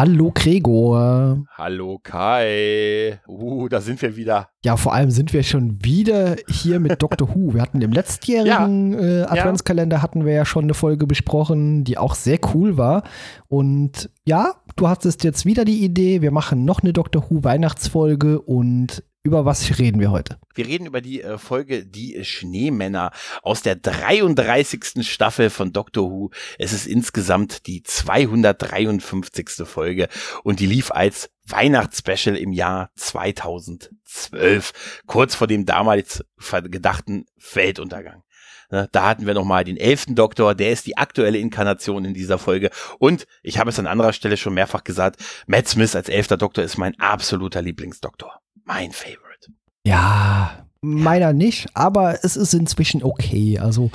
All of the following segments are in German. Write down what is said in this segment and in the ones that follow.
Hallo Gregor. Hallo Kai. Uh, da sind wir wieder. Ja, vor allem sind wir schon wieder hier mit Dr. Who. Wir hatten im letztjährigen ja. äh, Adventskalender ja. hatten wir ja schon eine Folge besprochen, die auch sehr cool war. Und ja, du hattest jetzt wieder die Idee, wir machen noch eine Dr. Who Weihnachtsfolge und über was reden wir heute? Wir reden über die äh, Folge Die Schneemänner aus der 33. Staffel von Doctor Who. Es ist insgesamt die 253. Folge und die lief als Weihnachtsspecial im Jahr 2012, kurz vor dem damals gedachten Weltuntergang. Ne, da hatten wir nochmal den elften Doktor, der ist die aktuelle Inkarnation in dieser Folge. Und ich habe es an anderer Stelle schon mehrfach gesagt, Matt Smith als elfter Doktor ist mein absoluter Lieblingsdoktor mein Favorite. Ja, meiner nicht, aber es ist inzwischen okay. Also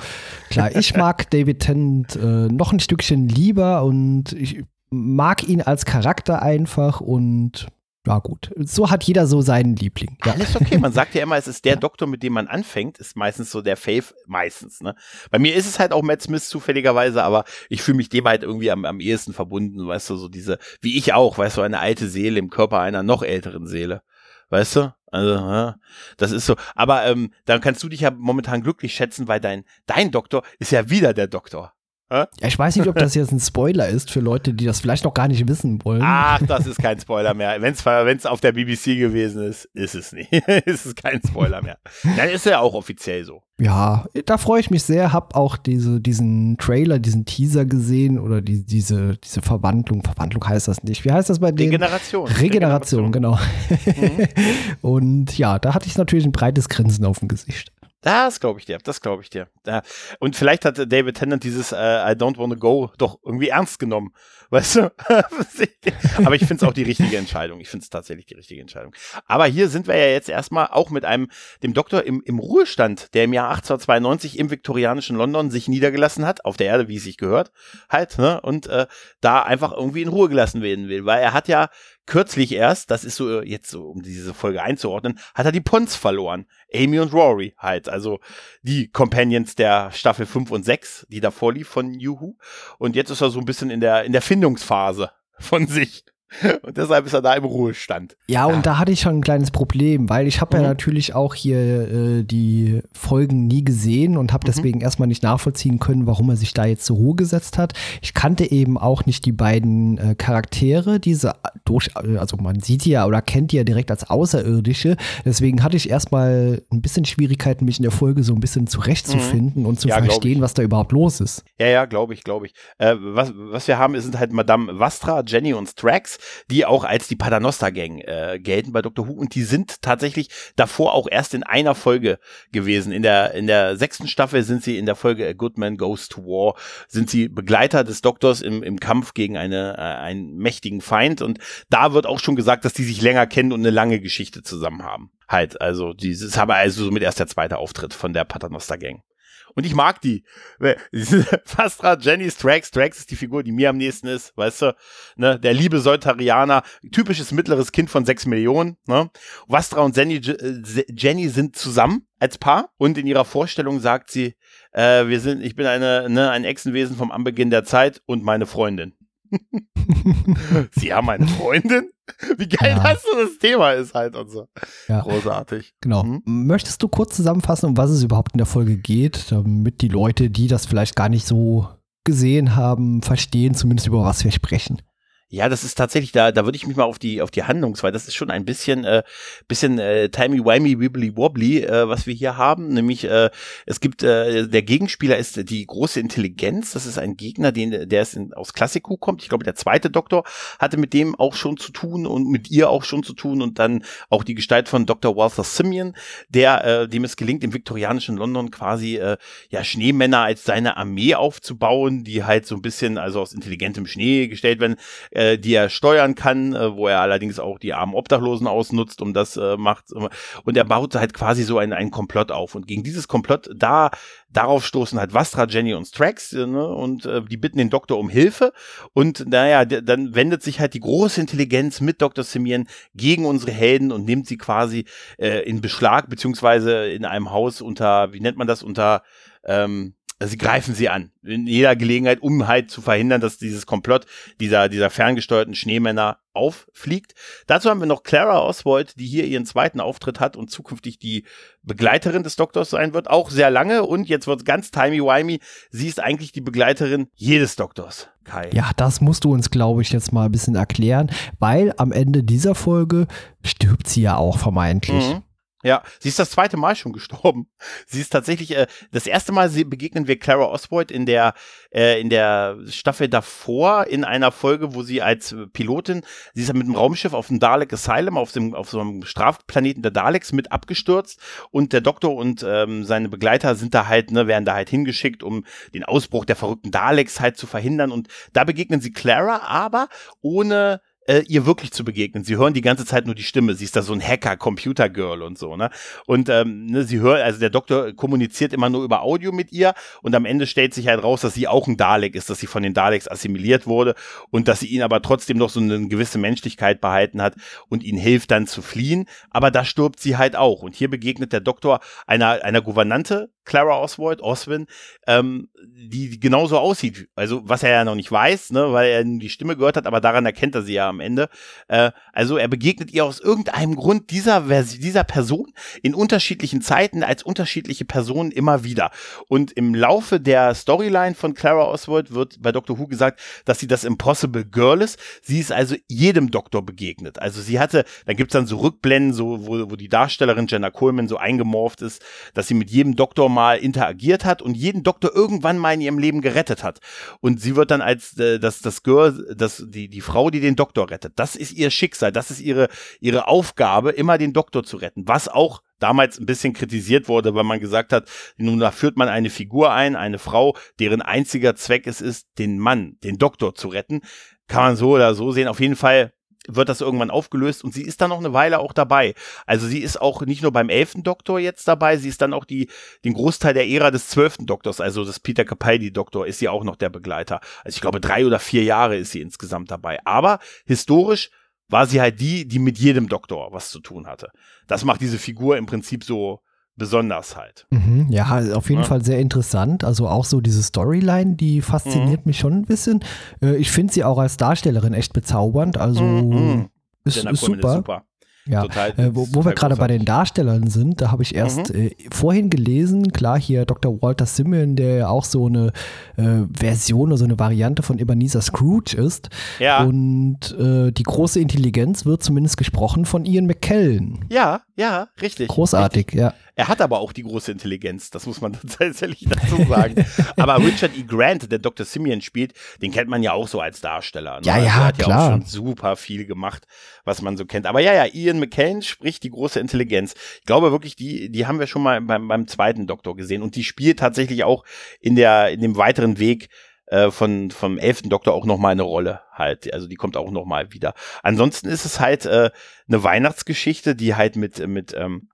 klar, ich mag David Tennant äh, noch ein Stückchen lieber und ich mag ihn als Charakter einfach und ja gut, so hat jeder so seinen Liebling. Ja. Alles okay, man sagt ja immer, es ist der Doktor, mit dem man anfängt, ist meistens so der Fave, meistens. Ne? Bei mir ist es halt auch Matt Smith zufälligerweise, aber ich fühle mich dem halt irgendwie am, am ehesten verbunden, weißt du, so diese, wie ich auch, weißt du, eine alte Seele im Körper einer noch älteren Seele. Weißt du? Also, ja, das ist so. Aber ähm, dann kannst du dich ja momentan glücklich schätzen, weil dein, dein Doktor ist ja wieder der Doktor. Ja, ich weiß nicht, ob das jetzt ein Spoiler ist für Leute, die das vielleicht noch gar nicht wissen wollen. Ach, das ist kein Spoiler mehr. Wenn es auf der BBC gewesen ist, ist es nicht. ist es kein Spoiler mehr. Dann ist ja auch offiziell so. Ja, da freue ich mich sehr. Hab auch diese, diesen Trailer, diesen Teaser gesehen oder die, diese, diese Verwandlung. Verwandlung heißt das nicht. Wie heißt das bei denen? Regeneration. Regeneration, Regeneration. genau. Mhm. Und ja, da hatte ich natürlich ein breites Grinsen auf dem Gesicht. Das glaube ich dir, das glaube ich dir. Ja. Und vielleicht hat David Tennant dieses uh, I don't wanna go doch irgendwie ernst genommen. Weißt du? Aber ich finde es auch die richtige Entscheidung. Ich finde es tatsächlich die richtige Entscheidung. Aber hier sind wir ja jetzt erstmal auch mit einem, dem Doktor im, im Ruhestand, der im Jahr 1892 im viktorianischen London sich niedergelassen hat, auf der Erde, wie es sich gehört, halt, ne? Und äh, da einfach irgendwie in Ruhe gelassen werden will. Weil er hat ja kürzlich erst, das ist so jetzt so, um diese Folge einzuordnen, hat er die Pons verloren. Amy und Rory halt, also die Companions der Staffel 5 und 6, die davor lief von Juhu. Und jetzt ist er so ein bisschen in der, in der Findungsphase von sich. Und deshalb ist er da im Ruhestand. Ja, und da hatte ich schon ein kleines Problem, weil ich habe mhm. ja natürlich auch hier äh, die Folgen nie gesehen und habe mhm. deswegen erstmal nicht nachvollziehen können, warum er sich da jetzt zur Ruhe gesetzt hat. Ich kannte eben auch nicht die beiden äh, Charaktere, diese durch, äh, also man sieht die ja oder kennt die ja direkt als Außerirdische. Deswegen hatte ich erstmal ein bisschen Schwierigkeiten, mich in der Folge so ein bisschen zurechtzufinden mhm. und zu ja, verstehen, was da überhaupt los ist. Ja, ja, glaube ich, glaube ich. Äh, was, was wir haben, sind halt Madame Vastra, Jenny und Strax die auch als die Paternoster Gang äh, gelten bei Dr. Who und die sind tatsächlich davor auch erst in einer Folge gewesen. In der, in der sechsten Staffel sind sie in der Folge A Good Man Goes to War, sind sie Begleiter des Doktors im, im Kampf gegen eine, äh, einen mächtigen Feind und da wird auch schon gesagt, dass die sich länger kennen und eine lange Geschichte zusammen haben. Halt, also dieses habe also somit erst der zweite Auftritt von der Paternoster Gang. Und ich mag die. Fastra, Jenny Strax. Strax ist die Figur, die mir am nächsten ist, weißt du? Ne? Der liebe Soltarianer, typisches mittleres Kind von sechs Millionen. Ne? Vastra und Jenny, äh, Jenny sind zusammen als Paar und in ihrer Vorstellung sagt sie, äh, wir sind, ich bin eine, ne, ein Echsenwesen vom Anbeginn der Zeit und meine Freundin. Sie haben eine Freundin? Wie geil ja. das so das Thema ist halt und so. Ja. Großartig. Genau. Mhm. Möchtest du kurz zusammenfassen, um was es überhaupt in der Folge geht, damit die Leute, die das vielleicht gar nicht so gesehen haben, verstehen zumindest über was wir sprechen? Ja, das ist tatsächlich, da, da würde ich mich mal auf die, auf die Handlungsweise, das ist schon ein bisschen, äh, bisschen äh, timey-wimey, wibbly-wobbly, äh, was wir hier haben. Nämlich, äh, es gibt, äh, der Gegenspieler ist die große Intelligenz. Das ist ein Gegner, den, der ist in, aus Klassiku kommt. Ich glaube, der zweite Doktor hatte mit dem auch schon zu tun und mit ihr auch schon zu tun. Und dann auch die Gestalt von Dr. Walter Simeon, der, äh, dem es gelingt, im viktorianischen London quasi, äh, ja, Schneemänner als seine Armee aufzubauen, die halt so ein bisschen, also aus intelligentem Schnee gestellt werden äh, die er steuern kann, äh, wo er allerdings auch die armen Obdachlosen ausnutzt, um das äh, macht. Und er baut halt quasi so einen, einen Komplott auf. Und gegen dieses Komplott, da, darauf stoßen halt Vastra, Jenny und Strax, äh, ne? und äh, die bitten den Doktor um Hilfe. Und naja, dann wendet sich halt die große Intelligenz mit Dr. Simeon gegen unsere Helden und nimmt sie quasi äh, in Beschlag, beziehungsweise in einem Haus unter, wie nennt man das, unter ähm, also sie greifen sie an. In jeder Gelegenheit, um halt zu verhindern, dass dieses Komplott dieser, dieser ferngesteuerten Schneemänner auffliegt. Dazu haben wir noch Clara Oswald, die hier ihren zweiten Auftritt hat und zukünftig die Begleiterin des Doktors sein wird. Auch sehr lange und jetzt wird es ganz timey-wimey. Sie ist eigentlich die Begleiterin jedes Doktors. Kai. Ja, das musst du uns, glaube ich, jetzt mal ein bisschen erklären, weil am Ende dieser Folge stirbt sie ja auch vermeintlich. Mhm. Ja, sie ist das zweite Mal schon gestorben. Sie ist tatsächlich äh, das erste Mal begegnen wir Clara Oswald in der äh, in der Staffel davor in einer Folge, wo sie als Pilotin, sie ist ja mit dem Raumschiff auf dem Dalek Asylum auf dem auf so einem Strafplaneten der Daleks mit abgestürzt und der Doktor und ähm, seine Begleiter sind da halt ne werden da halt hingeschickt, um den Ausbruch der verrückten Daleks halt zu verhindern und da begegnen sie Clara, aber ohne äh, ihr wirklich zu begegnen. Sie hören die ganze Zeit nur die Stimme. Sie ist da so ein Hacker, Computer-Girl und so, ne? Und ähm, ne, sie hört, also der Doktor kommuniziert immer nur über Audio mit ihr und am Ende stellt sich halt raus, dass sie auch ein Dalek ist, dass sie von den Daleks assimiliert wurde und dass sie ihn aber trotzdem noch so eine gewisse Menschlichkeit behalten hat und ihnen hilft dann zu fliehen. Aber da stirbt sie halt auch. Und hier begegnet der Doktor einer, einer Gouvernante, Clara Oswald, Oswin, ähm, die, genauso aussieht. Also, was er ja noch nicht weiß, ne, weil er die Stimme gehört hat, aber daran erkennt er sie ja am Ende. Äh, also, er begegnet ihr aus irgendeinem Grund dieser, dieser Person in unterschiedlichen Zeiten als unterschiedliche Personen immer wieder. Und im Laufe der Storyline von Clara Oswald wird bei Doctor Who gesagt, dass sie das Impossible Girl ist. Sie ist also jedem Doktor begegnet. Also, sie hatte, dann gibt's dann so Rückblenden, so, wo, wo die Darstellerin Jenna Coleman so eingemorpht ist, dass sie mit jedem Doktor mal interagiert hat und jeden Doktor irgendwann mal in ihrem Leben gerettet hat. Und sie wird dann als äh, das, das Girl, das, die, die Frau, die den Doktor rettet. Das ist ihr Schicksal, das ist ihre, ihre Aufgabe, immer den Doktor zu retten. Was auch damals ein bisschen kritisiert wurde, weil man gesagt hat, nun da führt man eine Figur ein, eine Frau, deren einziger Zweck es ist, den Mann, den Doktor zu retten. Kann man so oder so sehen. Auf jeden Fall wird das irgendwann aufgelöst und sie ist dann noch eine Weile auch dabei. Also sie ist auch nicht nur beim elften Doktor jetzt dabei, sie ist dann auch die, den Großteil der Ära des zwölften Doktors, also des Peter Capaldi-Doktor, ist sie auch noch der Begleiter. Also ich glaube, drei oder vier Jahre ist sie insgesamt dabei. Aber historisch war sie halt die, die mit jedem Doktor was zu tun hatte. Das macht diese Figur im Prinzip so besonders halt. Mhm, ja, auf jeden ja. Fall sehr interessant. Also auch so diese Storyline, die fasziniert mhm. mich schon ein bisschen. Äh, ich finde sie auch als Darstellerin echt bezaubernd. Also mhm. mhm. ist, ist super. Ist super. Ja, total, äh, wo, wo wir gerade bei den Darstellern sind, da habe ich erst mhm. äh, vorhin gelesen, klar, hier Dr. Walter Simmons, der ja auch so eine äh, Version oder so eine Variante von Ebenezer Scrooge ist. Ja. Und äh, die große Intelligenz wird zumindest gesprochen von Ian McKellen. Ja, ja, richtig. Großartig, richtig. ja. Er hat aber auch die große Intelligenz, das muss man tatsächlich dazu sagen. aber Richard E. Grant, der Dr. Simeon spielt, den kennt man ja auch so als Darsteller. Ne? Ja, ja, also hat klar. ja auch schon super viel gemacht, was man so kennt. Aber ja, ja, Ian McKellen spricht die große Intelligenz. Ich glaube wirklich, die, die haben wir schon mal beim, beim zweiten Doktor gesehen und die spielt tatsächlich auch in der, in dem weiteren Weg äh, von vom elften Doktor auch noch mal eine Rolle halt. Also die kommt auch noch mal wieder. Ansonsten ist es halt äh, eine Weihnachtsgeschichte, die halt mit mit ähm,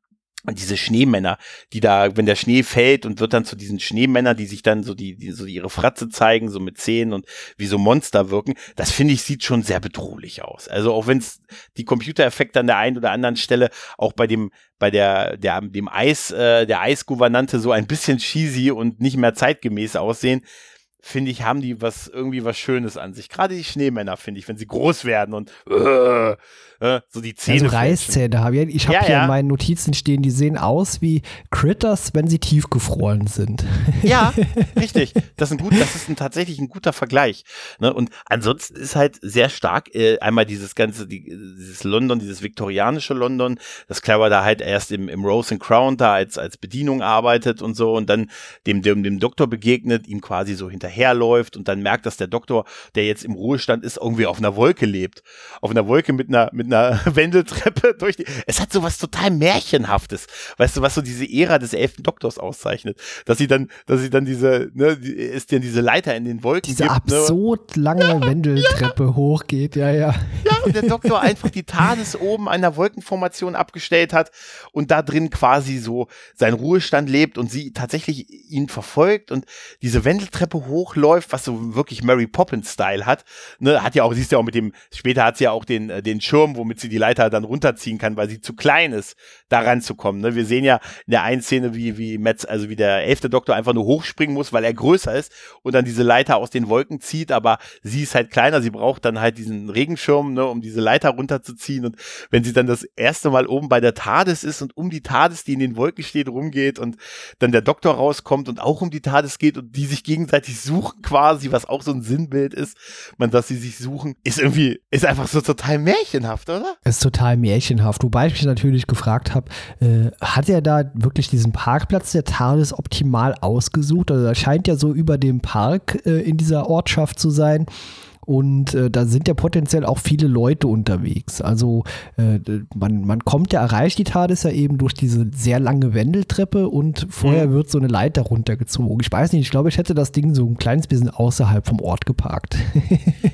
diese Schneemänner, die da, wenn der Schnee fällt und wird dann zu diesen Schneemännern, die sich dann so die, die so ihre Fratze zeigen, so mit Zähnen und wie so Monster wirken, das finde ich sieht schon sehr bedrohlich aus. Also auch wenn es die Computereffekte an der einen oder anderen Stelle auch bei dem bei der der dem Eis äh, der Eisgouvernante so ein bisschen cheesy und nicht mehr zeitgemäß aussehen, finde ich, haben die was irgendwie was Schönes an sich. Gerade die Schneemänner, finde ich, wenn sie groß werden und äh, äh, so die Zähne. Also Reißzähne habe ich. Ich habe ja, hier ja. in meinen Notizen stehen, die sehen aus wie Critters, wenn sie tiefgefroren sind. Ja, richtig. Das ist, ein gut, das ist ein, tatsächlich ein guter Vergleich. Ne? Und ansonsten ist halt sehr stark äh, einmal dieses ganze, die, dieses London, dieses viktorianische London, dass Clara da halt erst im, im Rose and Crown da als, als Bedienung arbeitet und so und dann dem, dem, dem Doktor begegnet, ihm quasi so hinterherläuft und dann merkt, dass der Doktor, der jetzt im Ruhestand ist, irgendwie auf einer Wolke lebt. Auf einer Wolke mit einer, mit einer Wendeltreppe durch die. Es hat so was total Märchenhaftes. Weißt du, was so diese Ära des elften Doktors auszeichnet? Dass sie dann, dass sie dann diese, ne, ist denn diese Leiter in den Wolken diese gibt, ne? absurd ne? lange ja, Wendeltreppe ja. hochgeht, ja, ja. Ja, und der Doktor einfach die TARDIS oben einer Wolkenformation abgestellt hat und da drin quasi so seinen Ruhestand lebt und sie tatsächlich ihn verfolgt und diese Wendeltreppe hoch hochläuft, was so wirklich Mary Poppins-Style hat. Ne, hat ja auch, siehst du ja auch mit dem, später hat sie ja auch den, äh, den Schirm, womit sie die Leiter dann runterziehen kann, weil sie zu klein ist, da ranzukommen. Ne? Wir sehen ja in der einen Szene, wie, wie Metz, also wie der elfte Doktor einfach nur hochspringen muss, weil er größer ist und dann diese Leiter aus den Wolken zieht, aber sie ist halt kleiner, sie braucht dann halt diesen Regenschirm, ne, um diese Leiter runterzuziehen. Und wenn sie dann das erste Mal oben bei der TARDIS ist und um die TARDIS, die in den Wolken steht, rumgeht und dann der Doktor rauskommt und auch um die TARDIS geht und die sich gegenseitig suchen quasi, was auch so ein Sinnbild ist, man, dass sie sich suchen, ist irgendwie, ist einfach so total märchenhaft, oder? Ist total märchenhaft. Wobei ich mich natürlich gefragt habe, äh, hat er da wirklich diesen Parkplatz der TARDIS optimal ausgesucht? Also er scheint ja so über dem Park äh, in dieser Ortschaft zu sein. Und äh, da sind ja potenziell auch viele Leute unterwegs. Also äh, man, man kommt ja, erreicht die TARDIS ja eben durch diese sehr lange Wendeltreppe und vorher mhm. wird so eine Leiter runtergezogen. Ich weiß nicht, ich glaube, ich hätte das Ding so ein kleines bisschen außerhalb vom Ort geparkt.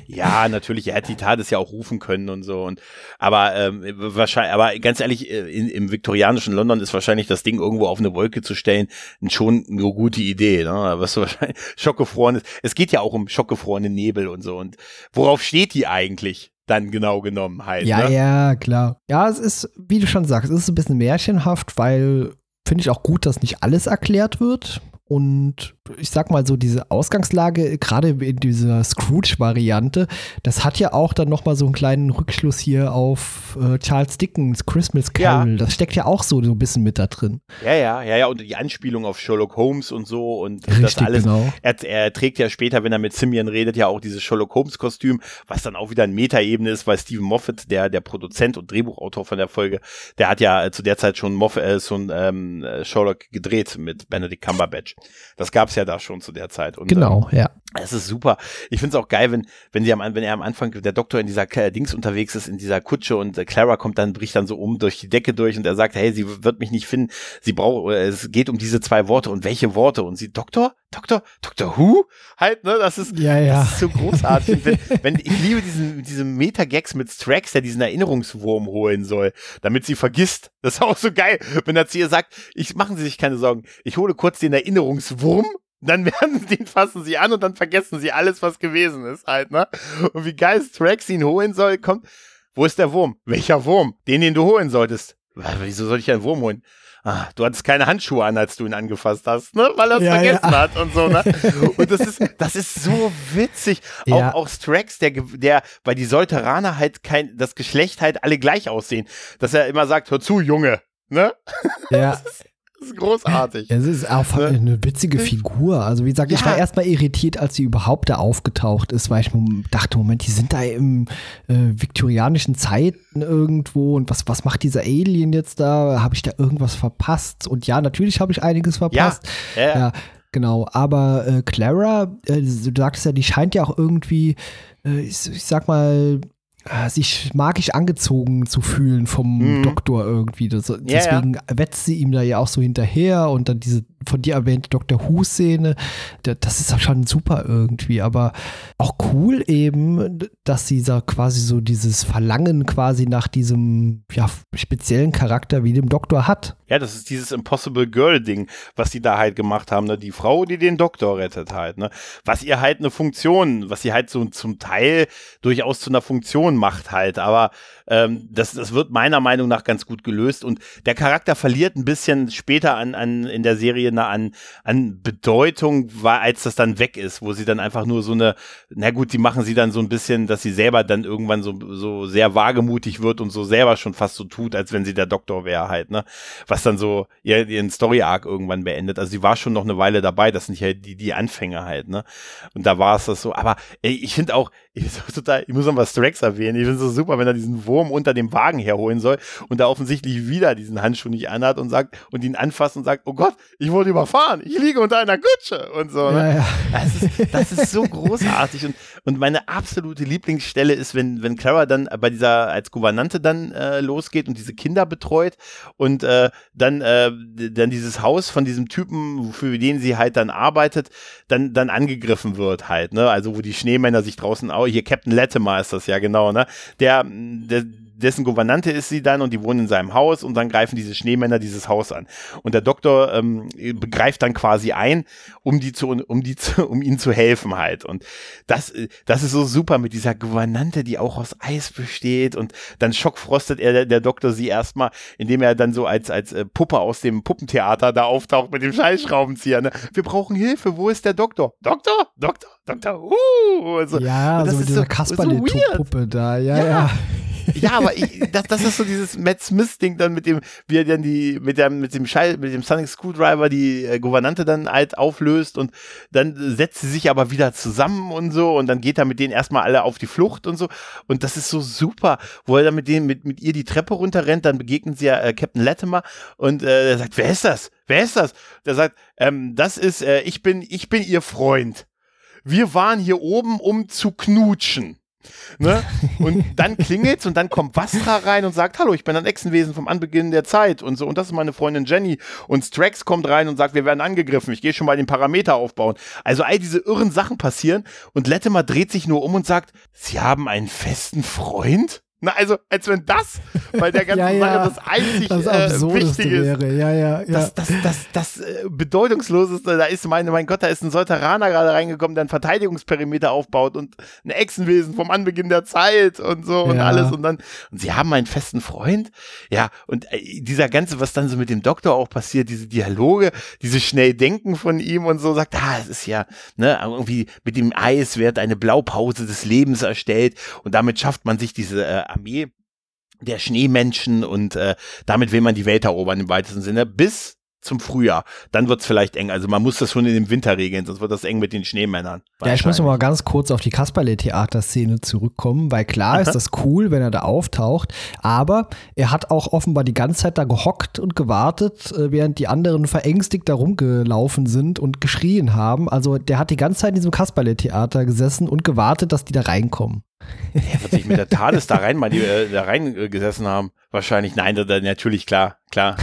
ja, natürlich, er hätte die TARDIS ja auch rufen können und so. Und, aber ähm, wahrscheinlich, aber ganz ehrlich, äh, in, im viktorianischen London ist wahrscheinlich das Ding irgendwo auf eine Wolke zu stellen schon eine gute Idee. Ne? Was so wahrscheinlich schockgefroren ist. Es geht ja auch um schockgefrorene Nebel und so. Und worauf steht die eigentlich? Dann genau genommen halt. Ja, ne? ja, klar. Ja, es ist, wie du schon sagst, es ist ein bisschen märchenhaft, weil finde ich auch gut, dass nicht alles erklärt wird. Und ich sag mal so, diese Ausgangslage, gerade in dieser Scrooge-Variante, das hat ja auch dann nochmal so einen kleinen Rückschluss hier auf äh, Charles Dickens Christmas Carol. Ja. Das steckt ja auch so, so ein bisschen mit da drin. Ja, ja, ja, ja, und die Anspielung auf Sherlock Holmes und so und Richtig, das alles. Genau. Er, er, trägt ja später, wenn er mit Simeon redet, ja auch dieses Sherlock Holmes-Kostüm, was dann auch wieder ein Metaebene ist, weil Stephen Moffat, der, der Produzent und Drehbuchautor von der Folge, der hat ja zu der Zeit schon Moffat, äh, so ein ähm, Sherlock gedreht mit Benedict Cumberbatch. Das gab's ja da schon zu der Zeit. Und, genau, ähm, ja. Es ist super. Ich finde es auch geil, wenn, wenn sie am, wenn er am Anfang, der Doktor in dieser äh, Dings unterwegs ist, in dieser Kutsche und äh, Clara kommt dann, bricht dann so um durch die Decke durch und er sagt, hey, sie wird mich nicht finden. Sie braucht, es geht um diese zwei Worte und welche Worte? Und sie, Doktor? Doktor? Doktor Who? Halt, ne? Das ist, ja, ja. Das ist so großartig. wenn, wenn, ich liebe diesen, diese Meta-Gags mit Strax, der diesen Erinnerungswurm holen soll, damit sie vergisst. Das ist auch so geil, wenn er zu ihr sagt, ich, machen Sie sich keine Sorgen, ich hole kurz den Erinnerungswurm dann werden den fassen sie an und dann vergessen sie alles, was gewesen ist halt, ne? Und wie geil Strax ihn holen soll, kommt, wo ist der Wurm? Welcher Wurm? Den, den du holen solltest. Wieso soll ich einen Wurm holen? Ah, du hattest keine Handschuhe an, als du ihn angefasst hast, ne? Weil er es ja, vergessen ja. hat und so, ne? Und das ist, das ist so witzig. Ja. Auch, auch Strax, der, der, weil die Solteraner halt kein, das Geschlecht halt alle gleich aussehen. Dass er immer sagt, hör zu, Junge, ne? Ja. Das ist großartig. Es ist auch ne? eine witzige Figur. Also wie gesagt, ja. ich war erstmal irritiert, als sie überhaupt da aufgetaucht ist, weil ich dachte, Moment, die sind da im äh, viktorianischen Zeiten irgendwo und was, was macht dieser Alien jetzt da? Habe ich da irgendwas verpasst? Und ja, natürlich habe ich einiges verpasst. Ja, ja. ja genau. Aber äh, Clara, äh, du sagst ja, die scheint ja auch irgendwie, äh, ich, ich sag mal, sich magisch angezogen zu fühlen vom mhm. Doktor irgendwie. Das, deswegen ja, ja. wetzt sie ihm da ja auch so hinterher und dann diese von dir erwähnte Dr. Who-Szene, das ist schon super irgendwie, aber auch cool eben, dass sie da quasi so dieses Verlangen quasi nach diesem ja, speziellen Charakter wie dem Doktor hat. Ja, das ist dieses Impossible Girl-Ding, was die da halt gemacht haben, ne? Die Frau, die den Doktor rettet halt, ne? Was ihr halt eine Funktion, was sie halt so zum Teil durchaus zu einer Funktion macht halt, aber ähm, das, das wird meiner Meinung nach ganz gut gelöst und der Charakter verliert ein bisschen später an, an in der Serie an, an Bedeutung, war, als das dann weg ist, wo sie dann einfach nur so eine, na gut, die machen sie dann so ein bisschen, dass sie selber dann irgendwann so, so sehr wagemutig wird und so selber schon fast so tut, als wenn sie der Doktor wäre halt, ne? Was dann so ihr, ihren Story-Arc irgendwann beendet. Also sie war schon noch eine Weile dabei, das sind ja die, die Anfänge halt, ne? Und da war es das so. Aber ey, ich finde auch, ich, total, ich muss noch mal Strax erwähnen, ich finde es so super, wenn er diesen Wurm Wurm unter dem Wagen herholen soll und da offensichtlich wieder diesen Handschuh nicht anhat und sagt und ihn anfasst und sagt, oh Gott, ich wurde überfahren, ich liege unter einer Kutsche und so. Ne? Ja, ja. Das, ist, das, ist, so großartig und, und meine absolute Lieblingsstelle ist, wenn, wenn Clara dann bei dieser als Gouvernante dann äh, losgeht und diese Kinder betreut und äh, dann, äh, dann dieses Haus von diesem Typen, für den sie halt dann arbeitet, dann, dann angegriffen wird halt, ne? Also wo die Schneemänner sich draußen, oh, hier Captain Latimer ist das ja genau, ne? Der, der dessen Gouvernante ist sie dann und die wohnen in seinem Haus und dann greifen diese Schneemänner dieses Haus an. Und der Doktor ähm, begreift dann quasi ein, um die zu, um die zu, um ihnen zu helfen halt. Und das, das ist so super mit dieser Gouvernante, die auch aus Eis besteht und dann schockfrostet er, der, der Doktor sie erstmal, indem er dann so als, als äh, Puppe aus dem Puppentheater da auftaucht mit dem Scheißschraubenzieher. Ne? Wir brauchen Hilfe, wo ist der Doktor? Doktor? Doktor? Doktor? Uh! So. Ja, so mit dieser so, Kasperle-Puppe da, ja, ja. ja. Ja, aber ich, das, das ist so dieses Matt Smith-Ding dann mit dem, wie er dann die, mit dem, mit dem Schall, mit dem Sonic Screwdriver die äh, Gouvernante dann halt auflöst und dann setzt sie sich aber wieder zusammen und so und dann geht er mit denen erstmal alle auf die Flucht und so. Und das ist so super, wo er dann mit denen, mit, mit ihr die Treppe runterrennt, dann begegnen sie ja äh, Captain Latimer und äh, er sagt, wer ist das? Wer ist das? Der sagt, ähm, das ist, äh, ich bin, ich bin ihr Freund. Wir waren hier oben, um zu knutschen. Ne? Und dann klingelt's und dann kommt Vastra rein und sagt, hallo, ich bin ein Echsenwesen vom Anbeginn der Zeit und so. Und das ist meine Freundin Jenny. Und Strax kommt rein und sagt, wir werden angegriffen. Ich gehe schon mal den Parameter aufbauen. Also all diese irren Sachen passieren und Latimer dreht sich nur um und sagt, Sie haben einen festen Freund? Na, also, als wenn das, weil der ganze ja, ja. Sache das einzig das äh, Wichtige wäre. Ja, ja, ja. Das, das, das, das, äh, Bedeutungsloseste, da ist meine, mein Gott, da ist ein Solteraner gerade reingekommen, der einen Verteidigungsperimeter aufbaut und ein Echsenwesen vom Anbeginn der Zeit und so und alles und dann, und sie haben einen festen Freund. Ja, und äh, dieser ganze, was dann so mit dem Doktor auch passiert, diese Dialoge, diese schnell Denken von ihm und so, sagt, ah, es ist ja, ne, irgendwie mit dem Eis wird eine Blaupause des Lebens erstellt und damit schafft man sich diese äh, Armee der Schneemenschen und äh, damit will man die Welt erobern im weitesten Sinne, bis zum Frühjahr. Dann wird's vielleicht eng. Also man muss das schon in dem Winter regeln, sonst wird das eng mit den Schneemännern. Ja, ich muss noch mal ganz kurz auf die Kasperle-Theater-Szene zurückkommen, weil klar Aha. ist das cool, wenn er da auftaucht, aber er hat auch offenbar die ganze Zeit da gehockt und gewartet, äh, während die anderen verängstigt da rumgelaufen sind und geschrien haben. Also der hat die ganze Zeit in diesem Kasperle-Theater gesessen und gewartet, dass die da reinkommen. Er wird sich mit der TARDIS da rein mal die, äh, da reingesessen haben. Wahrscheinlich, nein, da, da, natürlich, klar, klar.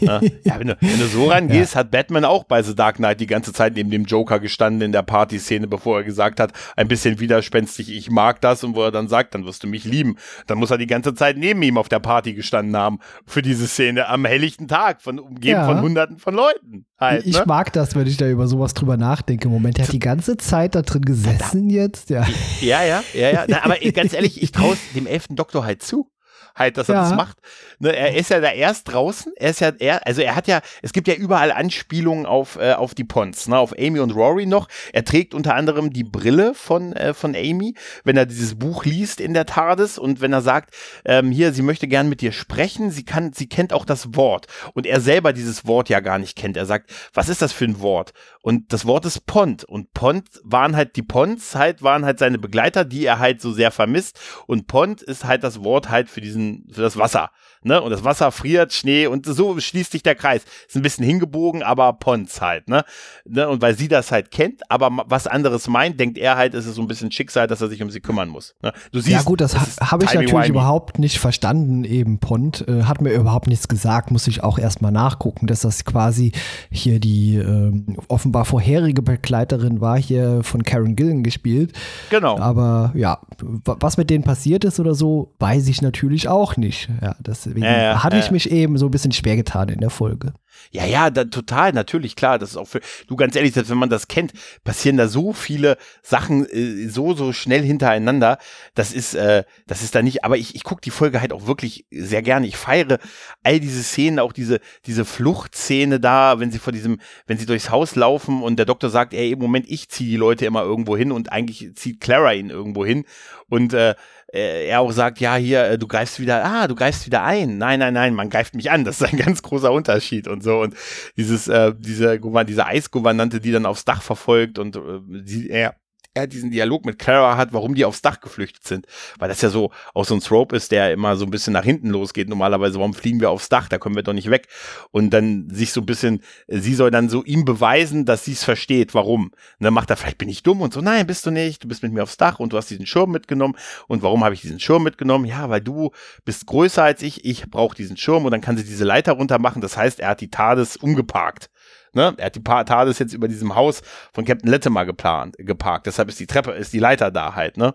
Ja, wenn du, wenn du so rangehst, ja. hat Batman auch bei The Dark Knight die ganze Zeit neben dem Joker gestanden in der Partyszene, bevor er gesagt hat, ein bisschen widerspenstig, ich mag das und wo er dann sagt, dann wirst du mich lieben. Dann muss er die ganze Zeit neben ihm auf der Party gestanden haben für diese Szene am helllichten Tag, von umgeben ja. von hunderten von Leuten. Halt, ich ne? mag das, wenn ich da über sowas drüber nachdenke. Moment, der hat die ganze Zeit da drin gesessen jetzt. Ja, ja, ja, ja. ja. Na, aber ganz ehrlich, ich traue dem elften Doktor halt zu halt, dass er ja. das macht. Ne, er ist ja da erst draußen. Er ist ja, er, also er hat ja, es gibt ja überall Anspielungen auf, äh, auf die Pons, ne, auf Amy und Rory noch. Er trägt unter anderem die Brille von, äh, von Amy, wenn er dieses Buch liest in der TARDIS und wenn er sagt, ähm, hier, sie möchte gern mit dir sprechen, sie kann, sie kennt auch das Wort. Und er selber dieses Wort ja gar nicht kennt. Er sagt, was ist das für ein Wort? Und das Wort ist Pont. Und Pont waren halt die Pons halt, waren halt seine Begleiter, die er halt so sehr vermisst. Und Pont ist halt das Wort halt für diesen für das Wasser. Ne? Und das Wasser friert, Schnee und so schließt sich der Kreis. Ist ein bisschen hingebogen, aber Pons halt, ne? ne? Und weil sie das halt kennt, aber was anderes meint, denkt er halt, ist es so ein bisschen Schicksal, dass er sich um sie kümmern muss. Ne? Du siehst, ja gut, das, das habe ich natürlich überhaupt nicht verstanden, eben Pont. Äh, hat mir überhaupt nichts gesagt, muss ich auch erstmal nachgucken, dass das quasi hier die äh, offenbar vorherige Begleiterin war, hier von Karen Gillen gespielt. Genau. Aber ja, was mit denen passiert ist oder so, weiß ich natürlich auch nicht. Ja, das Deswegen äh, hatte ich mich eben so ein bisschen schwer getan in der Folge. Ja, ja, da, total, natürlich, klar. Das ist auch für, du ganz ehrlich, wenn man das kennt, passieren da so viele Sachen äh, so, so schnell hintereinander. Das ist, äh, das ist da nicht, aber ich, ich gucke die Folge halt auch wirklich sehr gerne. Ich feiere all diese Szenen, auch diese, diese Fluchtszene da, wenn sie vor diesem, wenn sie durchs Haus laufen und der Doktor sagt, ey, im Moment, ich ziehe die Leute immer irgendwo hin und eigentlich zieht Clara ihn irgendwo hin. Und äh, äh, er auch sagt, ja, hier, äh, du greifst wieder, ah, du greifst wieder ein. Nein, nein, nein, man greift mich an. Das ist ein ganz großer Unterschied und so. Und dieses, äh, diese, diese Eisgouvernante, die dann aufs Dach verfolgt und äh, die, er er diesen Dialog mit Clara hat, warum die aufs Dach geflüchtet sind. Weil das ja so auch so ein Trope ist, der immer so ein bisschen nach hinten losgeht. Normalerweise, warum fliegen wir aufs Dach? Da kommen wir doch nicht weg. Und dann sich so ein bisschen, sie soll dann so ihm beweisen, dass sie es versteht, warum. Und dann macht er, vielleicht bin ich dumm und so, nein, bist du nicht. Du bist mit mir aufs Dach und du hast diesen Schirm mitgenommen. Und warum habe ich diesen Schirm mitgenommen? Ja, weil du bist größer als ich. Ich brauche diesen Schirm und dann kann sie diese Leiter runter machen. Das heißt, er hat die TARDIS umgeparkt. Ne? Er hat die TARDIS jetzt über diesem Haus von Captain Latimer geplant, geparkt. Deshalb ist die Treppe, ist die Leiter da halt, ne?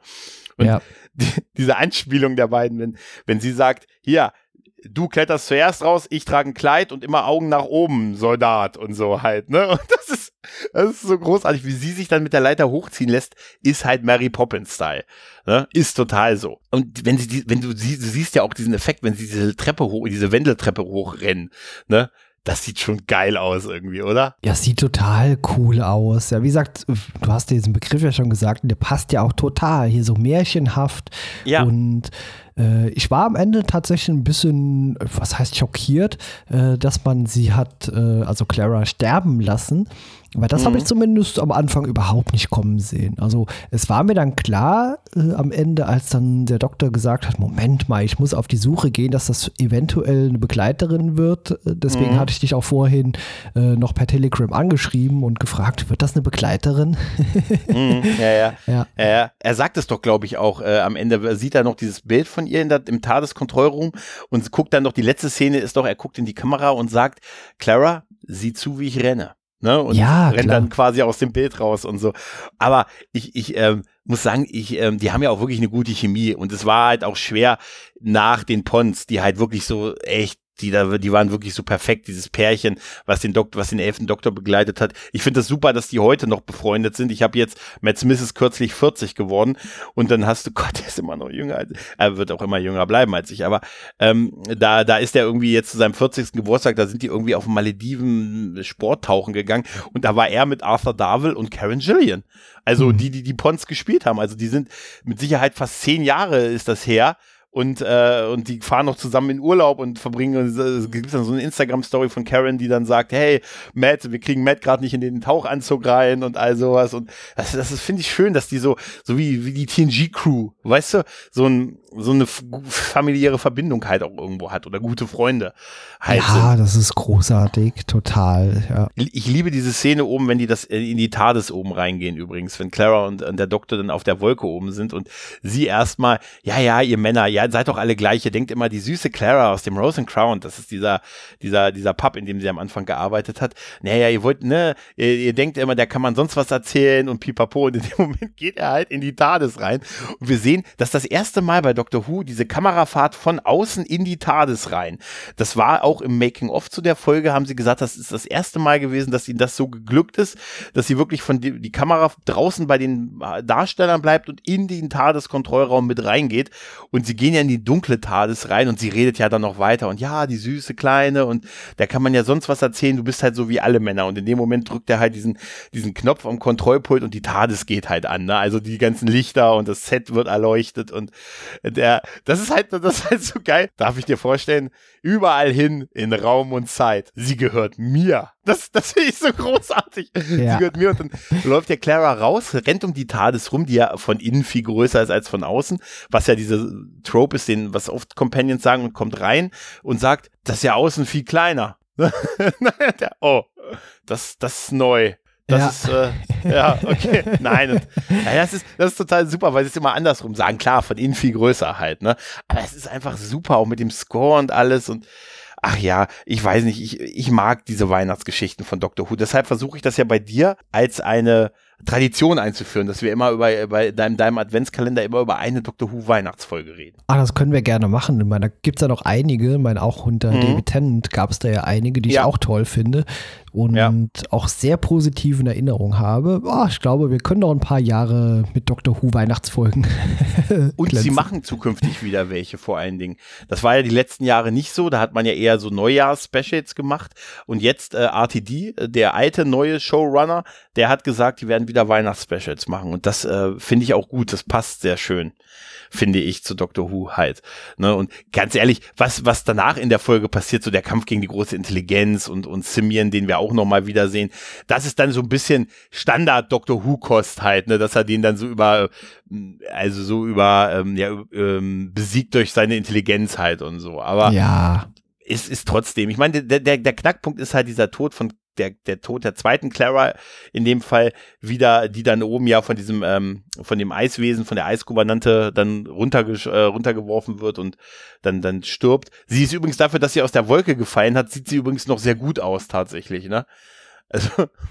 Und ja. die, diese Anspielung der beiden, wenn, wenn sie sagt, hier, du kletterst zuerst raus, ich trage ein Kleid und immer Augen nach oben, Soldat und so halt, ne? Und das ist, das ist so großartig, wie sie sich dann mit der Leiter hochziehen lässt, ist halt Mary Poppins-Style. Ne? Ist total so. Und wenn sie, die, wenn du, sie, du siehst ja auch diesen Effekt, wenn sie diese Treppe hoch, diese Wendeltreppe hochrennen, ne? Das sieht schon geil aus irgendwie, oder? Ja, sieht total cool aus. Ja, wie gesagt, du hast diesen Begriff ja schon gesagt, der passt ja auch total. Hier so märchenhaft. Ja. Und äh, ich war am Ende tatsächlich ein bisschen, was heißt schockiert, äh, dass man sie hat, äh, also Clara, sterben lassen. Weil das mhm. habe ich zumindest am Anfang überhaupt nicht kommen sehen. Also es war mir dann klar äh, am Ende, als dann der Doktor gesagt hat, Moment mal, ich muss auf die Suche gehen, dass das eventuell eine Begleiterin wird. Äh, deswegen mhm. hatte ich dich auch vorhin äh, noch per Telegram angeschrieben und gefragt, wird das eine Begleiterin? mhm. ja, ja, ja. ja, Er sagt es doch, glaube ich, auch äh, am Ende. Sieht er noch dieses Bild von ihr der, im TARDIS-Kontrollraum und guckt dann noch, die letzte Szene ist doch, er guckt in die Kamera und sagt, Clara, sieh zu, wie ich renne. Ne? Und ja, rennt klar. dann quasi aus dem Bild raus und so. Aber ich, ich ähm, muss sagen, ich, ähm, die haben ja auch wirklich eine gute Chemie und es war halt auch schwer nach den Pons, die halt wirklich so echt die da, die waren wirklich so perfekt, dieses Pärchen, was den Doktor, was den elften Doktor begleitet hat. Ich finde das super, dass die heute noch befreundet sind. Ich habe jetzt, Matt Smith ist kürzlich 40 geworden und dann hast du, Gott, der ist immer noch jünger, als, er wird auch immer jünger bleiben als ich, aber ähm, da, da ist er irgendwie jetzt zu seinem 40. Geburtstag, da sind die irgendwie auf Malediven Sporttauchen gegangen und da war er mit Arthur Darvill und Karen Gillian. Also mhm. die, die die Pons gespielt haben. Also die sind mit Sicherheit fast zehn Jahre ist das her und, äh, und die fahren noch zusammen in Urlaub und verbringen, es gibt dann so eine Instagram-Story von Karen, die dann sagt, hey, Matt, wir kriegen Matt gerade nicht in den Tauchanzug rein und all sowas und das, das finde ich schön, dass die so, so wie, wie die TNG-Crew, weißt du, so ein, so eine familiäre Verbindung halt auch irgendwo hat oder gute Freunde halt Ja, das ist großartig, total, ja. Ich liebe diese Szene oben, wenn die das äh, in die TARDIS oben reingehen übrigens, wenn Clara und, und der Doktor dann auf der Wolke oben sind und sie erstmal, ja, ja, ihr Männer, ja, seid doch alle gleich, ihr denkt immer, die süße Clara aus dem Rose and Crown, das ist dieser, dieser, dieser Pub, in dem sie am Anfang gearbeitet hat. Naja, ihr wollt, ne, ihr, ihr denkt immer, der kann man sonst was erzählen und pipapo und in dem Moment geht er halt in die TARDIS rein und wir sehen, dass das erste Mal bei Doctor Who diese Kamerafahrt von außen in die TARDIS rein. Das war auch im Making-of zu der Folge, haben sie gesagt, das ist das erste Mal gewesen, dass ihnen das so geglückt ist, dass sie wirklich von die, die Kamera draußen bei den Darstellern bleibt und in den TARDIS-Kontrollraum mit reingeht. Und sie gehen ja in die dunkle TARDIS rein und sie redet ja dann noch weiter und ja, die süße Kleine und da kann man ja sonst was erzählen, du bist halt so wie alle Männer. Und in dem Moment drückt er halt diesen, diesen Knopf am Kontrollpult und die TARDIS geht halt an, ne? Also die ganzen Lichter und das Set wird erleuchtet und der, das ist halt, das ist halt so geil. Darf ich dir vorstellen, überall hin in Raum und Zeit. Sie gehört mir. Das, das finde ich so großartig. Ja. Sie gehört mir und dann läuft der Clara raus, rennt um die TARDIS rum, die ja von innen viel größer ist als von außen, was ja diese Trope ist, den, was oft Companions sagen und kommt rein und sagt, das ist ja außen viel kleiner. oh, das, das ist neu. Das ja. ist, äh, ja, okay. Nein, und, ja, das, ist, das ist total super, weil sie es immer andersrum sagen. Klar, von innen viel größer halt, ne? Aber es ist einfach super, auch mit dem Score und alles und ach ja, ich weiß nicht, ich, ich mag diese Weihnachtsgeschichten von Dr. Who. Deshalb versuche ich das ja bei dir als eine Tradition einzuführen, dass wir immer über bei deinem, deinem Adventskalender immer über eine Dr. Who Weihnachtsfolge reden. Ah, das können wir gerne machen. Ich meine, da gibt es ja noch einige. Ich meine, auch unter mhm. David Tennant gab es da ja einige, die ja. ich auch toll finde und ja. auch sehr positiv in Erinnerung habe. Oh, ich glaube, wir können noch ein paar Jahre mit Dr. Who Weihnachtsfolgen. und sie machen zukünftig wieder welche vor allen Dingen. Das war ja die letzten Jahre nicht so. Da hat man ja eher so Neujahrs-Specials gemacht. Und jetzt äh, RTD, der alte neue Showrunner, der hat gesagt, die werden wieder Weihnachtsspecials machen. Und das äh, finde ich auch gut. Das passt sehr schön finde ich, zu Doctor Who halt. Ne? Und ganz ehrlich, was, was danach in der Folge passiert, so der Kampf gegen die große Intelligenz und, und Simeon, den wir auch nochmal wiedersehen, das ist dann so ein bisschen Standard Doctor Who-Kost halt, ne? dass er den dann so über, also so über, ähm, ja, ähm, besiegt durch seine Intelligenz halt und so. Aber ja. ist, ist trotzdem, ich meine, der, der, der Knackpunkt ist halt dieser Tod von der, der Tod der zweiten Clara in dem Fall wieder, die dann oben ja von diesem, ähm, von dem Eiswesen, von der Eisgouvernante dann runterge äh, runtergeworfen wird und dann, dann stirbt. Sie ist übrigens dafür, dass sie aus der Wolke gefallen hat, sieht sie übrigens noch sehr gut aus tatsächlich, ne? Also,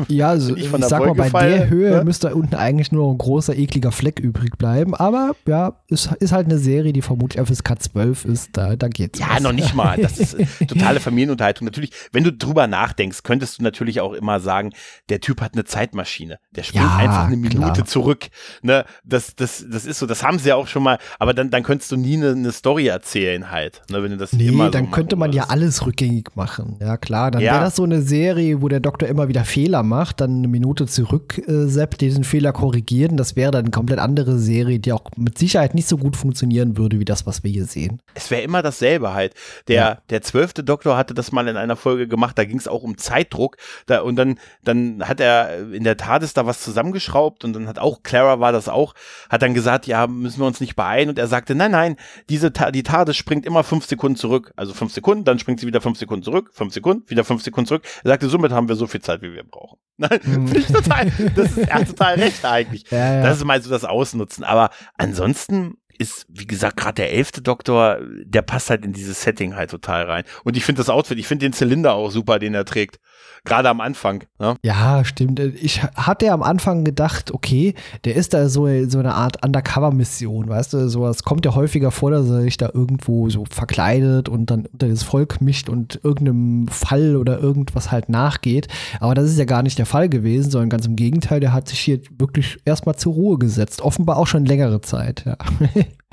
ja, also ich, ich sag mal, bei der Höhe ja? müsste unten eigentlich nur ein großer, ekliger Fleck übrig bleiben. Aber ja, ist, ist halt eine Serie, die vermutlich FSK 12 ist. Da, da geht's. Ja, was. noch nicht mal. Das ist totale Familienunterhaltung. Natürlich, wenn du drüber nachdenkst, könntest du natürlich auch immer sagen, der Typ hat eine Zeitmaschine. Der springt ja, einfach eine Minute klar. zurück. Ne? Das, das, das ist so, das haben sie ja auch schon mal. Aber dann, dann könntest du nie eine, eine Story erzählen halt. Ne? Wenn du das nee, immer dann so könnte man ja alles rückgängig machen. Ja, klar. Dann ja. wäre das so eine Serie, wo der Doktor immer wieder Fehler macht, dann eine Minute zurück äh, seppt, diesen Fehler korrigieren. Das wäre dann eine komplett andere Serie, die auch mit Sicherheit nicht so gut funktionieren würde, wie das, was wir hier sehen. Es wäre immer dasselbe halt. Der, ja. der zwölfte Doktor hatte das mal in einer Folge gemacht, da ging es auch um Zeitdruck. Da, und dann, dann hat er in der TARDIS da was zusammengeschraubt und dann hat auch, Clara war das auch, hat dann gesagt, ja, müssen wir uns nicht beeilen. Und er sagte, nein, nein, diese, die TARDIS springt immer fünf Sekunden zurück. Also fünf Sekunden, dann springt sie wieder fünf Sekunden zurück, fünf Sekunden, wieder fünf Sekunden zurück. Er sagte, somit haben wir so viel Zeit, wie wir brauchen. Nein, hm. finde ich total, das ist er total recht eigentlich. Ja, ja. Das ist mal so das Ausnutzen. Aber ansonsten ist, wie gesagt, gerade der elfte Doktor, der passt halt in dieses Setting halt total rein. Und ich finde das Outfit, ich finde den Zylinder auch super, den er trägt. Gerade am Anfang. Ne? Ja, stimmt. Ich hatte am Anfang gedacht, okay, der ist da so, so eine Art Undercover-Mission, weißt du, sowas kommt ja häufiger vor, dass er sich da irgendwo so verkleidet und dann unter das Volk mischt und irgendeinem Fall oder irgendwas halt nachgeht. Aber das ist ja gar nicht der Fall gewesen, sondern ganz im Gegenteil, der hat sich hier wirklich erstmal zur Ruhe gesetzt. Offenbar auch schon längere Zeit, ja.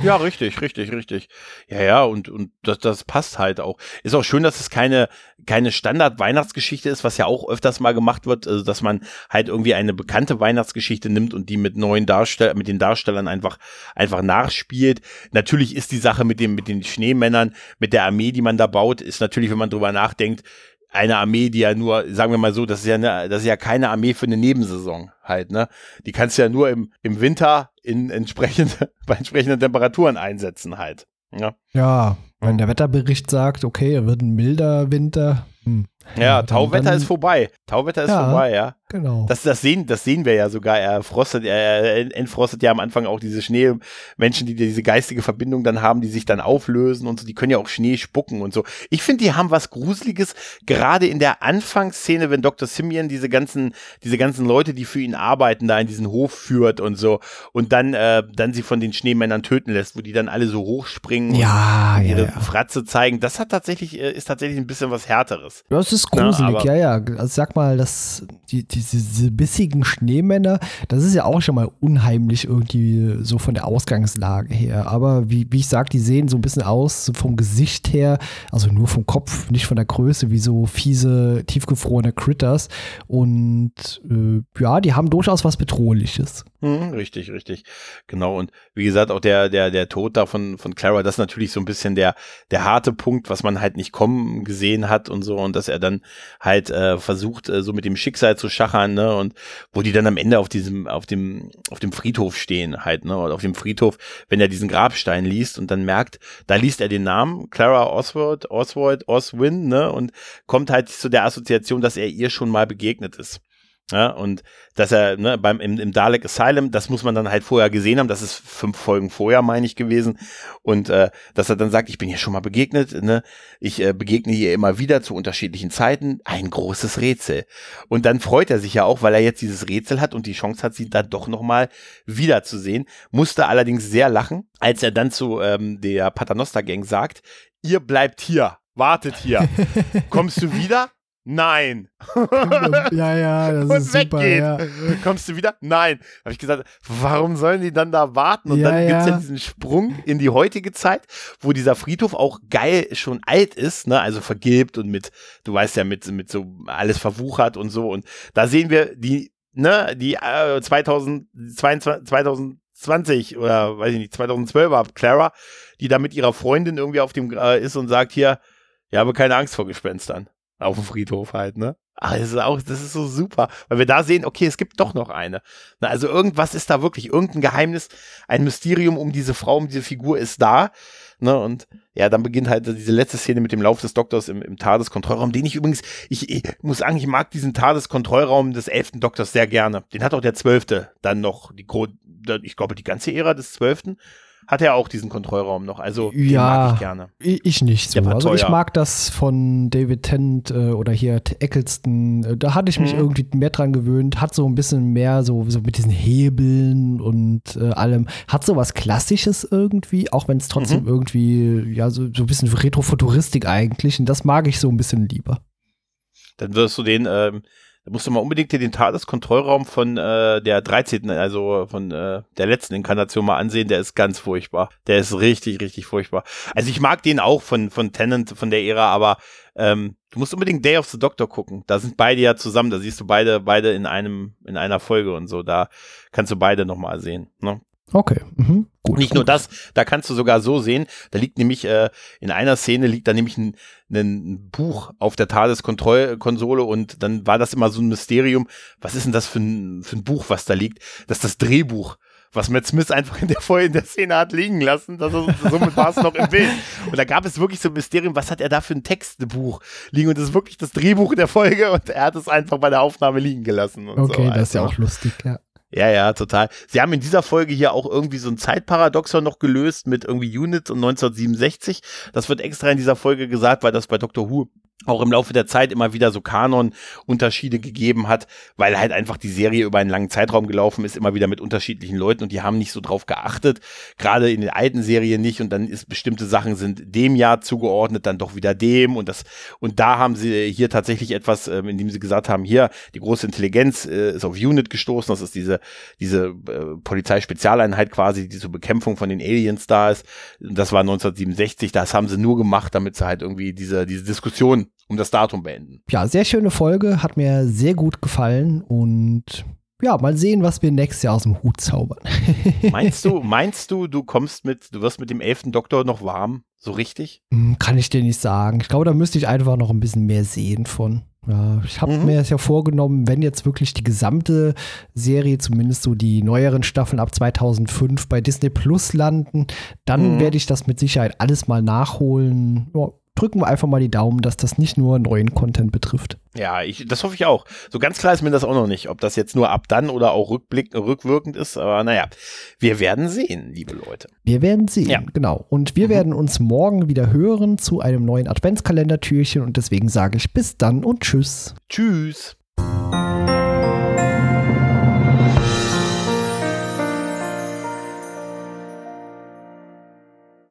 Ja, richtig, richtig, richtig. Ja, ja, und, und das, das passt halt auch. Ist auch schön, dass es keine, keine Standard-Weihnachtsgeschichte ist, was ja auch öfters mal gemacht wird, also dass man halt irgendwie eine bekannte Weihnachtsgeschichte nimmt und die mit neuen Darstellern, mit den Darstellern einfach, einfach nachspielt. Natürlich ist die Sache mit dem, mit den Schneemännern, mit der Armee, die man da baut, ist natürlich, wenn man drüber nachdenkt, eine Armee, die ja nur, sagen wir mal so, das ist ja, eine, das ist ja keine Armee für eine Nebensaison halt, ne? Die kannst du ja nur im, im Winter in entsprechende, bei entsprechenden Temperaturen einsetzen halt. Ja, ja wenn der Wetterbericht sagt, okay, er wird ein milder Winter. Hm. Ja, Tauwetter dann, ist vorbei. Tauwetter ist ja, vorbei, ja. Genau. Das, das, sehen, das sehen wir ja sogar. Er frostet, er entfrostet ja am Anfang auch diese Schneemenschen, die diese geistige Verbindung dann haben, die sich dann auflösen und so. Die können ja auch Schnee spucken und so. Ich finde, die haben was Gruseliges, gerade in der Anfangsszene, wenn Dr. Simeon diese ganzen, diese ganzen Leute, die für ihn arbeiten, da in diesen Hof führt und so. Und dann, äh, dann sie von den Schneemännern töten lässt, wo die dann alle so hochspringen ja, und ihre ja. Fratze zeigen. Das hat tatsächlich, äh, ist tatsächlich ein bisschen was Härteres. Das ist gruselig, Na, ja, ja. Also sag mal, dass die, die diese, diese bissigen Schneemänner, das ist ja auch schon mal unheimlich irgendwie so von der Ausgangslage her. Aber wie, wie ich sag, die sehen so ein bisschen aus so vom Gesicht her, also nur vom Kopf, nicht von der Größe, wie so fiese, tiefgefrorene Critters. Und äh, ja, die haben durchaus was Bedrohliches. Hm, richtig, richtig. Genau. Und wie gesagt, auch der, der, der Tod da von, von Clara, das ist natürlich so ein bisschen der, der harte Punkt, was man halt nicht kommen gesehen hat und so. Und dass er dann halt äh, versucht, äh, so mit dem Schicksal zu schachern, ne? Und wo die dann am Ende auf diesem, auf dem, auf dem Friedhof stehen, halt, ne? Oder auf dem Friedhof, wenn er diesen Grabstein liest und dann merkt, da liest er den Namen, Clara Oswald, Oswald, Oswin, ne? Und kommt halt zu der Assoziation, dass er ihr schon mal begegnet ist. Ja, und dass er ne, beim im, im Dalek Asylum, das muss man dann halt vorher gesehen haben, das ist fünf Folgen vorher, meine ich, gewesen. Und äh, dass er dann sagt, ich bin hier schon mal begegnet, ne? Ich äh, begegne hier immer wieder zu unterschiedlichen Zeiten. Ein großes Rätsel. Und dann freut er sich ja auch, weil er jetzt dieses Rätsel hat und die Chance hat, sie dann doch nochmal wiederzusehen. Musste allerdings sehr lachen, als er dann zu ähm, der Paternoster-Gang sagt, ihr bleibt hier, wartet hier. Kommst du wieder? Nein. ja, ja, das und ist super. Weggeht. Ja. Kommst du wieder? Nein. Habe ich gesagt, warum sollen die dann da warten? Und ja, dann gibt's ja. ja diesen Sprung in die heutige Zeit, wo dieser Friedhof auch geil schon alt ist, ne? Also vergilbt und mit, du weißt ja, mit, mit so alles verwuchert und so. Und da sehen wir die, ne, die äh, 2022, 2020 oder weiß ich nicht, 2012 war Clara, die da mit ihrer Freundin irgendwie auf dem äh, ist und sagt hier, ja, aber keine Angst vor Gespenstern. Auf dem Friedhof halt, ne? Ah, das ist auch, das ist so super, weil wir da sehen, okay, es gibt doch noch eine. Na, also irgendwas ist da wirklich, irgendein Geheimnis, ein Mysterium um diese Frau, um diese Figur ist da. Ne, und ja, dann beginnt halt diese letzte Szene mit dem Lauf des Doktors im, im TARDIS-Kontrollraum, den ich übrigens, ich, ich, muss sagen, ich mag diesen TARDIS-Kontrollraum des elften Doktors sehr gerne. Den hat auch der zwölfte dann noch, die, ich glaube, die ganze Ära des zwölften hat er auch diesen Kontrollraum noch. Also den Ja, mag ich gerne. Ich, ich nicht so. Also ich mag das von David Tennant äh, oder hier Eccleston. Äh, da hatte ich mich Mhm. irgendwie mehr dran gewöhnt. Hat so ein bisschen mehr so, so mit diesen Hebeln und äh, allem. Hat so was Klassisches irgendwie, auch wenn es trotzdem Mhm. irgendwie, ja, so, so ein bisschen Retrofuturistik eigentlich. Und das mag ich so ein bisschen lieber. Dann wirst du den, ähm, da musst du mal unbedingt dir den TARDIS-Kontrollraum von äh, der 13., also von äh, der letzten Inkarnation mal ansehen. Der ist ganz furchtbar. Der ist richtig, richtig furchtbar. Also ich mag den auch von, von Tennant, von der Ära, aber ähm, du musst unbedingt Day of the Doctor gucken. Da sind beide ja zusammen. Da siehst du beide, beide in einem, in einer Folge und so. Da kannst du beide nochmal sehen. Ne? Okay, mhm. gut. Nicht gut. nur das, da kannst du sogar so sehen, da liegt nämlich, äh, in einer Szene liegt da nämlich ein, ein Buch auf der TARDIS-Kontrollkonsole und dann war das immer so ein Mysterium, was ist denn das für ein, für ein Buch, was da liegt? Das ist das Drehbuch. Was Matt Smith einfach in der, vorher in der Szene hat liegen lassen, das ist, somit war es noch im Bild. Und da gab es wirklich so ein Mysterium, was hat er da für ein Textbuch liegen? Und das ist wirklich das Drehbuch der Folge und er hat es einfach bei der Aufnahme liegen gelassen. Und Okay, so. das ist ja auch lustig, ja. Ja, ja, total. Sie haben in dieser Folge hier auch irgendwie so ein Zeitparadoxon noch gelöst mit irgendwie Unit und 1967. Das wird extra in dieser Folge gesagt, weil das bei Doctor Who auch im Laufe der Zeit immer wieder so Kanon-Unterschiede gegeben hat, weil halt einfach die Serie über einen langen Zeitraum gelaufen ist, immer wieder mit unterschiedlichen Leuten und die haben nicht so drauf geachtet, gerade in den alten Serien nicht und dann ist bestimmte Sachen sind dem Jahr zugeordnet, dann doch wieder dem und das und da haben sie hier tatsächlich etwas, ähm, indem sie gesagt haben, hier die große Intelligenz äh, ist auf Unit gestoßen, das ist diese diese äh, Polizeispezialeinheit quasi, die zur Bekämpfung von den Aliens da ist. Das war 1967, das haben sie nur gemacht, damit sie halt irgendwie diese diese Diskussion um das Datum beenden. Ja, sehr schöne Folge, hat mir sehr gut gefallen und ja, mal sehen, was wir nächstes Jahr aus dem Hut zaubern. Meinst du, meinst du, du kommst mit, du wirst mit dem elften Doktor noch warm? So richtig? Hm, Kann ich dir nicht sagen. Ich glaube, da müsste ich einfach noch ein bisschen mehr sehen von. Ich habe Mhm. mir das ja vorgenommen, wenn jetzt wirklich die gesamte Serie, zumindest so die neueren Staffeln ab 2005 bei Disney Plus landen, dann Mhm. werde ich das mit Sicherheit alles mal nachholen. Ja, drücken wir einfach mal die Daumen, dass das nicht nur neuen Content betrifft. Ja, ich, das hoffe ich auch. So ganz klar ist mir das auch noch nicht, ob das jetzt nur ab dann oder auch rückblick, rückwirkend ist. Aber naja, wir werden sehen, liebe Leute. Wir werden sehen, Ja. genau. Und wir Mhm. werden uns morgen wieder hören zu einem neuen Adventskalendertürchen und deswegen sage ich bis dann und tschüss. Tschüss.